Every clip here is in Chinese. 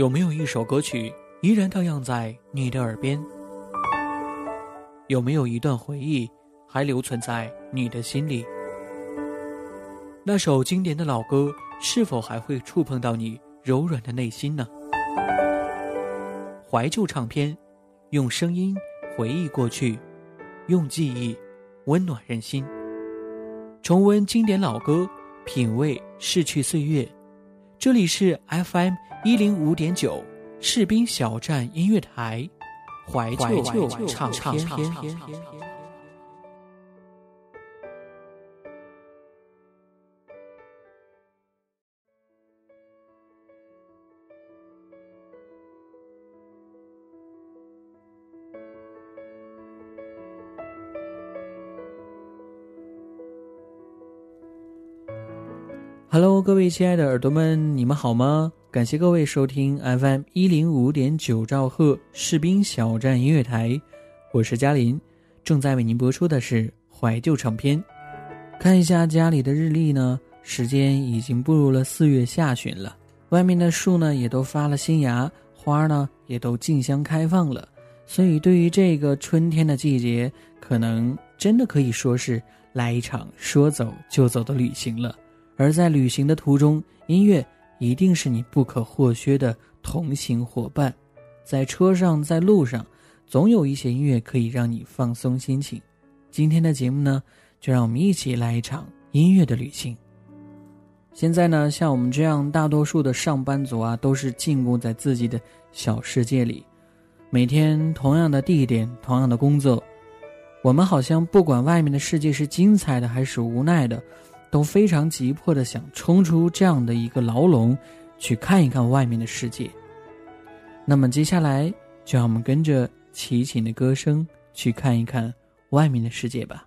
有没有一首歌曲依然荡漾在你的耳边？有没有一段回忆还留存在你的心里？那首经典的老歌是否还会触碰到你柔软的内心呢？怀旧唱片，用声音回忆过去，用记忆温暖人心。重温经典老歌，品味逝去岁月。这里是 FM 一零五点九士兵小站音乐台，怀旧唱片。各位亲爱的耳朵们，你们好吗？感谢各位收听 FM 一零五点九兆赫士兵小站音乐台，我是嘉林，正在为您播出的是怀旧唱片。看一下家里的日历呢，时间已经步入了四月下旬了，外面的树呢也都发了新芽，花呢也都竞相开放了，所以对于这个春天的季节，可能真的可以说是来一场说走就走的旅行了。而在旅行的途中，音乐一定是你不可或缺的同行伙伴。在车上，在路上，总有一些音乐可以让你放松心情。今天的节目呢，就让我们一起来一场音乐的旅行。现在呢，像我们这样大多数的上班族啊，都是禁锢在自己的小世界里，每天同样的地点，同样的工作，我们好像不管外面的世界是精彩的还是无奈的。都非常急迫的想冲出这样的一个牢笼，去看一看外面的世界。那么接下来，就让我们跟着齐秦的歌声去看一看外面的世界吧。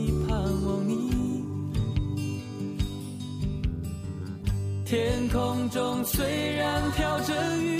中虽然飘着雨，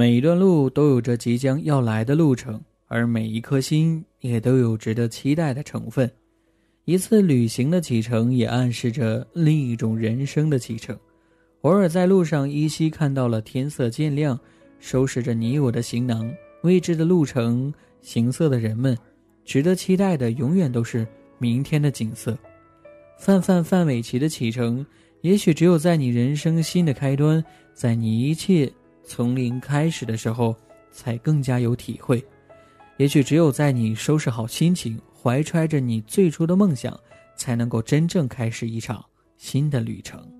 每一段路都有着即将要来的路程，而每一颗心也都有值得期待的成分。一次旅行的启程，也暗示着另一种人生的启程。偶尔在路上依稀看到了天色渐亮，收拾着你我的行囊，未知的路程，行色的人们，值得期待的永远都是明天的景色。范范范玮琪的启程，也许只有在你人生新的开端，在你一切从零开始的时候，才更加有体会。也许只有在你收拾好心情，怀揣着你最初的梦想，才能够真正开始一场新的旅程。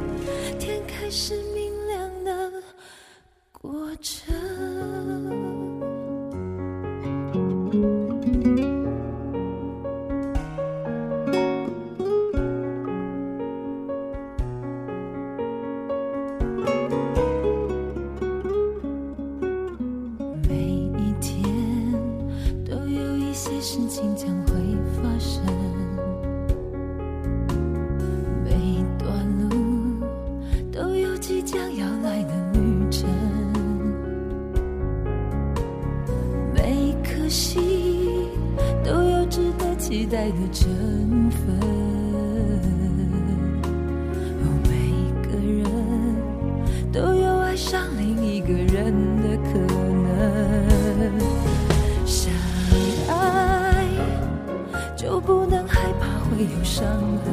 的可能。相爱就不能害怕会有伤痕。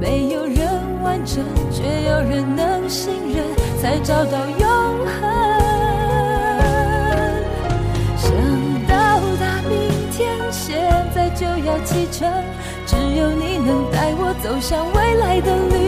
没有人完整，却有人能信任，才找到永恒。想到达明天，现在就要启程。只有你能带我走向未来的旅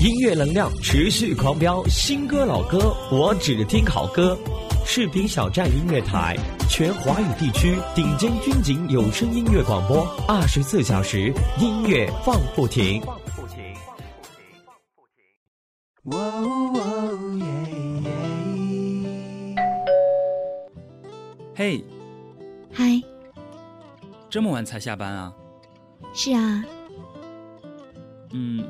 音乐能量持续狂飙，新歌老歌我只听好歌。视频小站音乐台，全华语地区顶尖军警有声音乐广播，二十四小时音乐放不停。哇哦耶耶！嘿，嗨，这么晚才下班啊？是啊，嗯，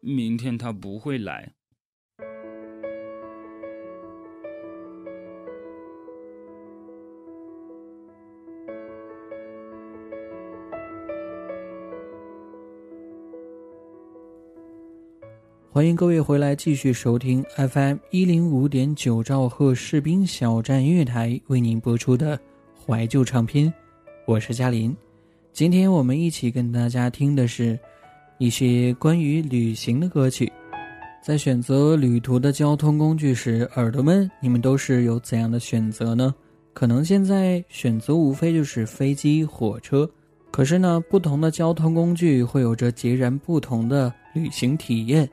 明天他不会来。欢迎各位回来继续收听 FM 一零五点九兆赫士兵小站音乐台为您播出的怀旧唱片，我是嘉林。今天我们一起跟大家听的是一些关于旅行的歌曲。在选择旅途的交通工具时，耳朵们，你们都是有怎样的选择呢？可能现在选择无非就是飞机、火车，可是呢，不同的交通工具会有着截然不同的旅行体验。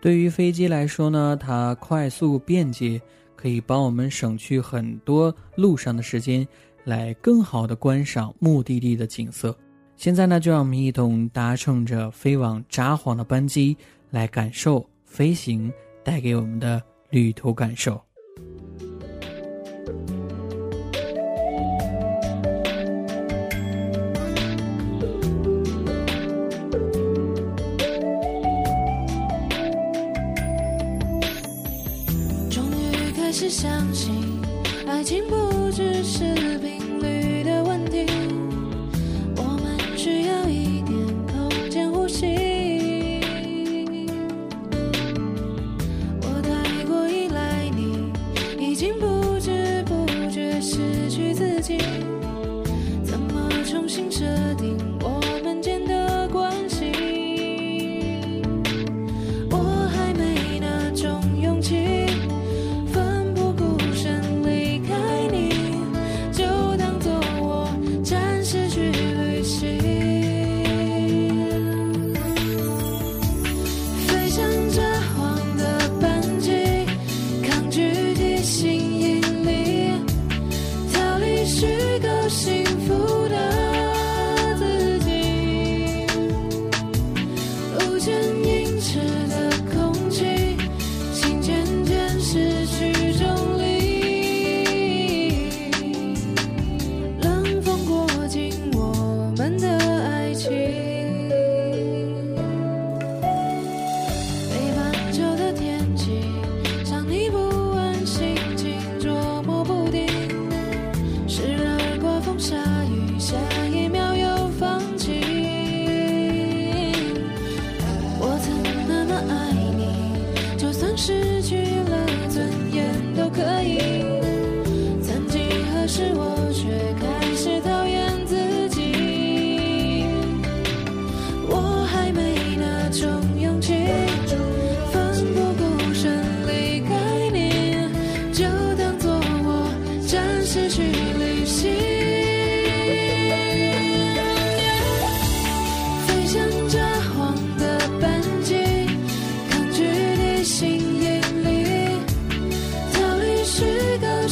对于飞机来说呢，它快速便捷，可以帮我们省去很多路上的时间，来更好的观赏目的地的景色。现在呢，就让我们一同搭乘着飞往札幌的班机，来感受飞行带给我们的旅途感受。终于开始相信，爱情不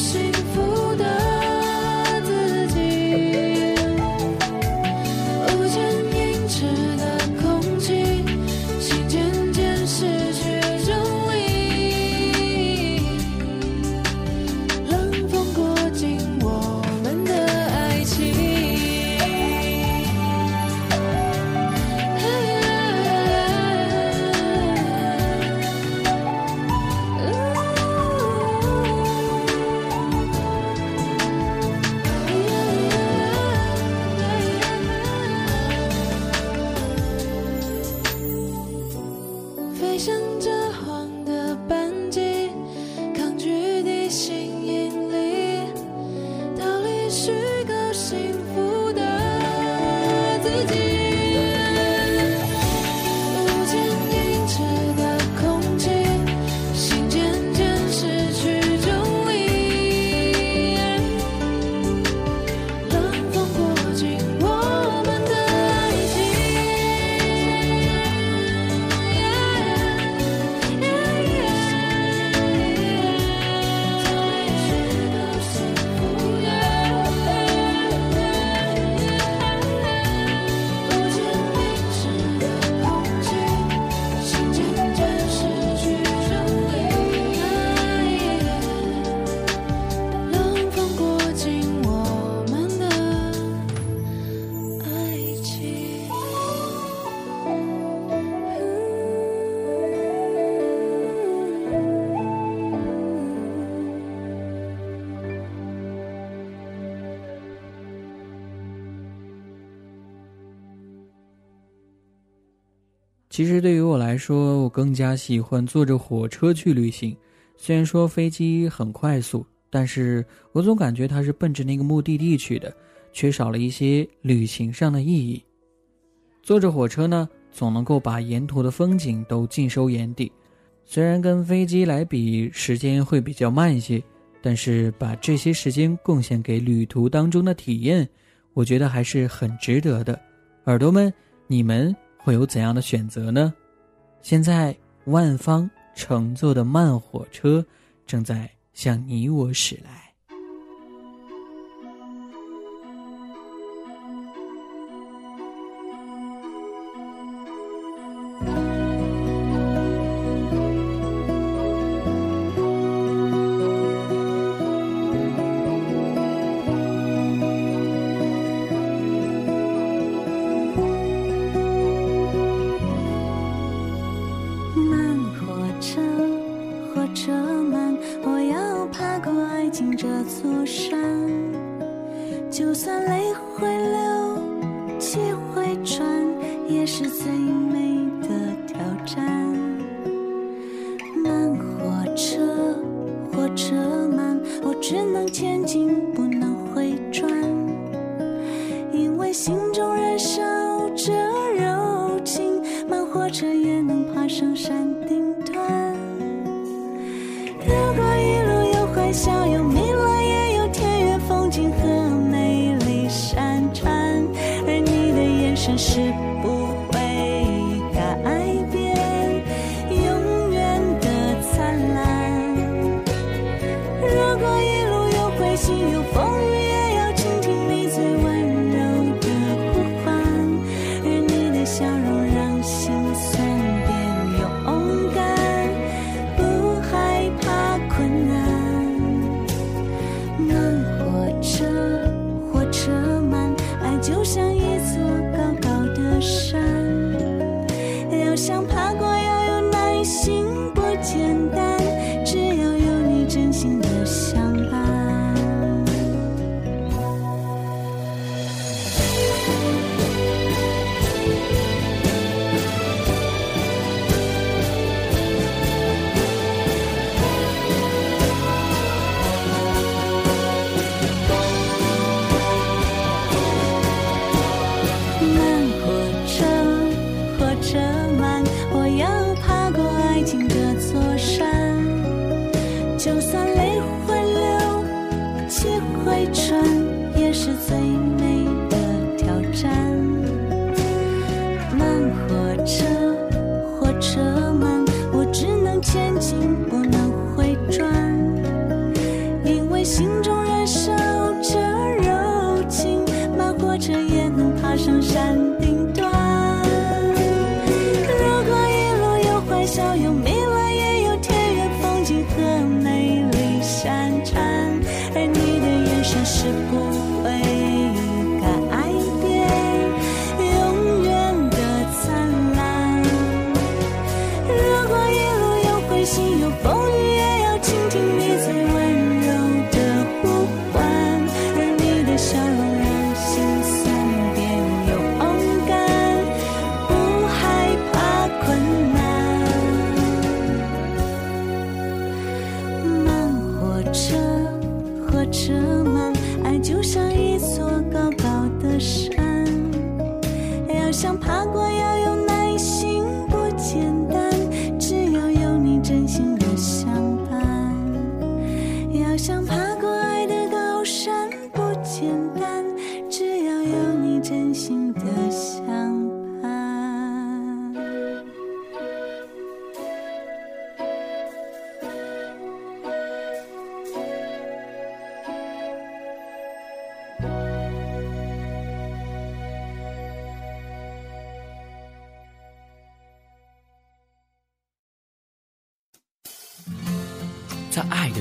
是。其实对于我来说我更加喜欢坐着火车去旅行。虽然说飞机很快速但是我总感觉它是奔着那个目的地去的缺少了一些旅行上的意义。坐着火车呢总能够把沿途的风景都尽收眼底。虽然跟飞机来比时间会比较慢一些但是把这些时间贡献给旅途当中的体验我觉得还是很值得的。耳朵们你们会有怎样的选择呢？现在万方乘坐的慢火车正在向你我驶来。心中燃烧着柔情，慢火车也能爬上山顶端。如果一路有欢笑，有。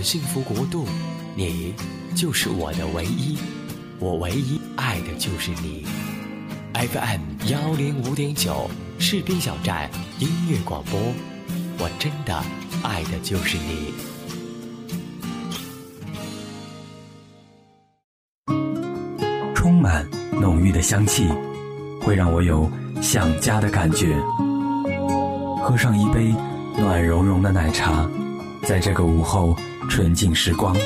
幸福国度，你就是我的唯一，我唯一爱的就是你。FM 幺零五点九，士兵小站音乐广播，我真的爱的就是你。充满浓郁的香气，会让我有想家的感觉。喝上一杯暖融融的奶茶，在这个午后。纯净时光，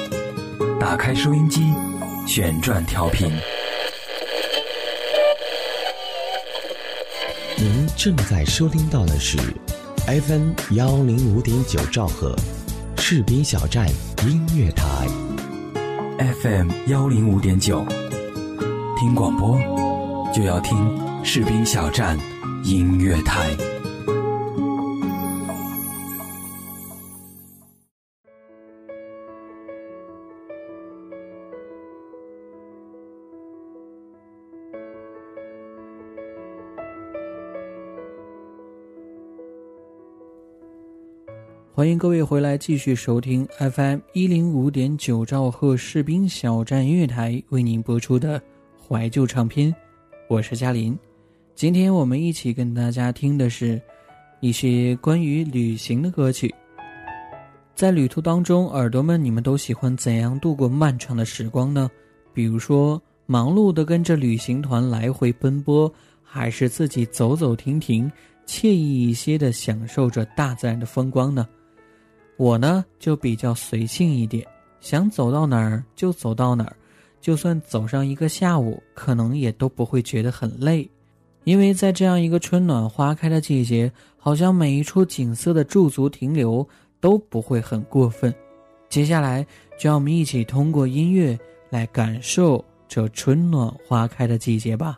打开收音机，旋转调频。您正在收听到的是 FM 幺零五点九兆赫，士兵小站音乐台。FM 幺零五点九，听广播就要听士兵小站音乐台。欢迎各位回来，继续收听 FM 一零五点九兆赫士兵小站音乐台为您播出的怀旧唱片，我是嘉林。今天我们一起跟大家听的是一些关于旅行的歌曲。在旅途当中，耳朵们，你们都喜欢怎样度过漫长的时光呢？比如说，忙碌的跟着旅行团来回奔波，还是自己走走停停，惬意一些的享受着大自然的风光呢？我呢就比较随性一点，想走到哪儿就走到哪儿，就算走上一个下午，可能也都不会觉得很累，因为在这样一个春暖花开的季节，好像每一处景色的驻足停留都不会很过分。接下来，就让我们一起通过音乐来感受这春暖花开的季节吧。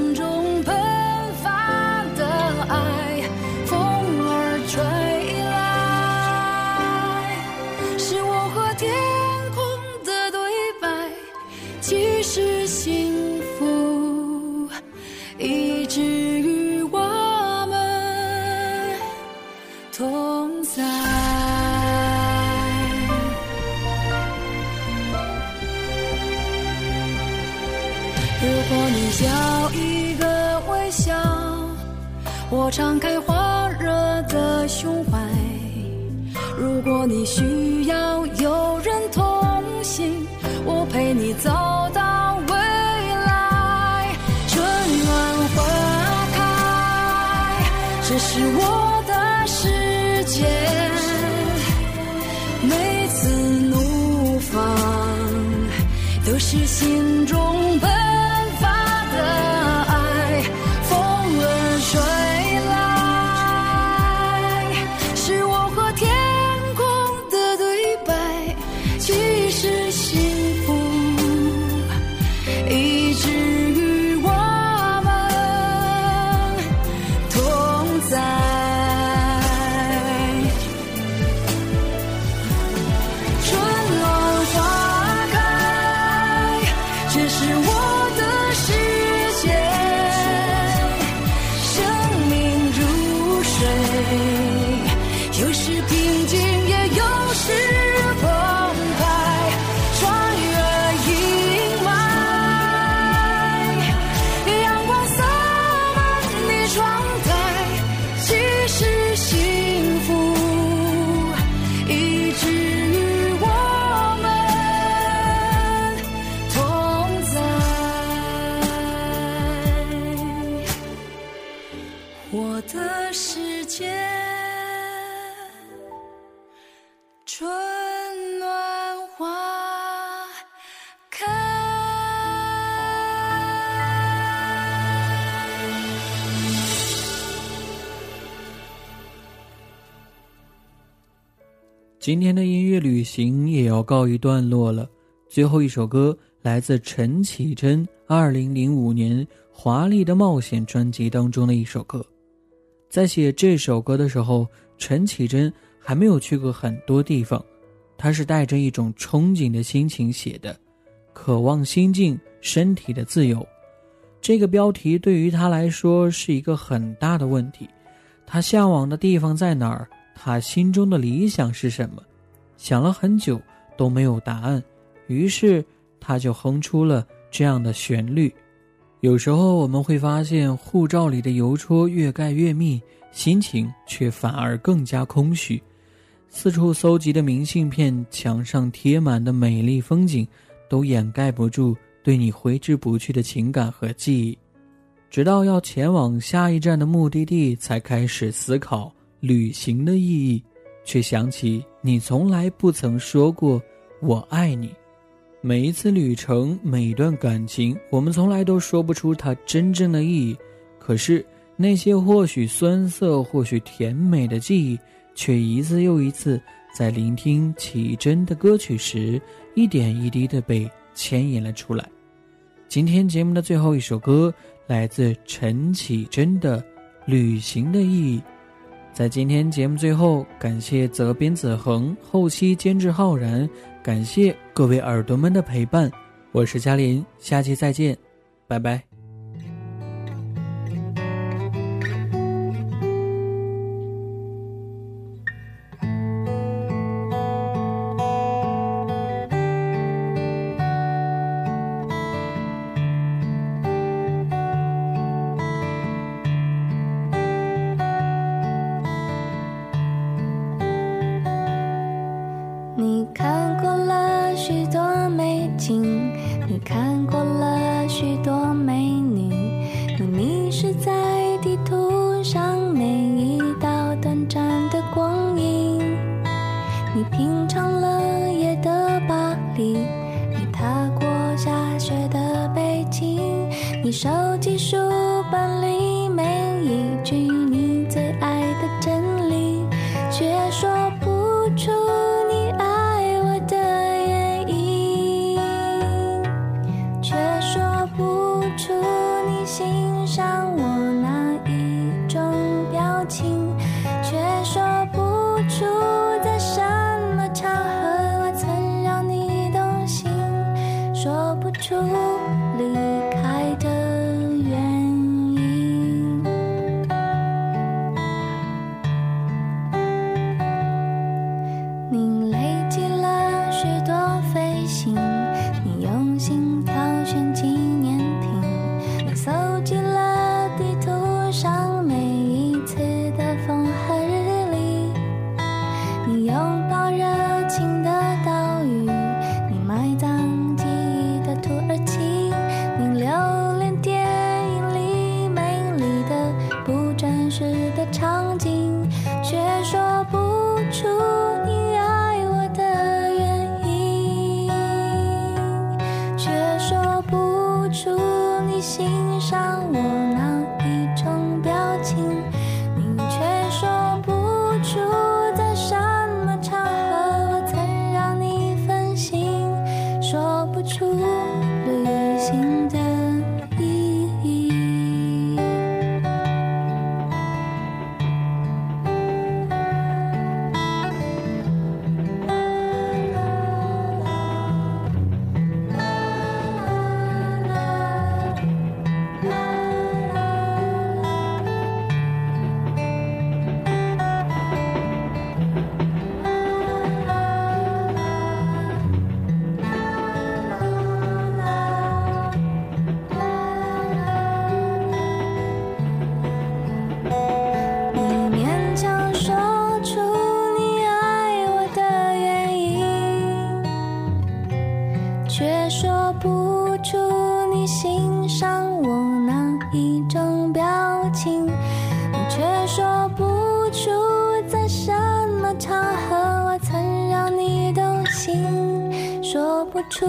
也许今天的音乐旅行也要告一段落了。最后一首歌来自陈绮贞二零零五年《华丽的冒险》专辑当中的一首歌。在写这首歌的时候，陈绮贞还没有去过很多地方，她是带着一种憧憬的心情写的，渴望心境、身体的自由。这个标题对于她来说是一个很大的问题。她向往的地方在哪儿？他心中的理想是什么？想了很久都没有答案，于是他就哼出了这样的旋律。有时候我们会发现，护照里的邮戳越盖越密，心情却反而更加空虚。四处搜集的明信片，墙上贴满的美丽风景，都掩盖不住对你挥之不去的情感和记忆。直到要前往下一站的目的地，才开始思考。旅行的意义，却想起你从来不曾说过“我爱你”。每一次旅程，每一段感情，我们从来都说不出它真正的意义。可是，那些或许酸涩、或许甜美的记忆，却一次又一次在聆听绮贞的歌曲时，一点一滴的被牵引了出来。今天节目的最后一首歌，来自陈绮贞的《旅行的意义》。在今天节目最后，感谢责编子恒，后期监制浩然，感谢各位耳朵们的陪伴，我是嘉林，下期再见，拜拜。手机书出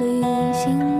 旅行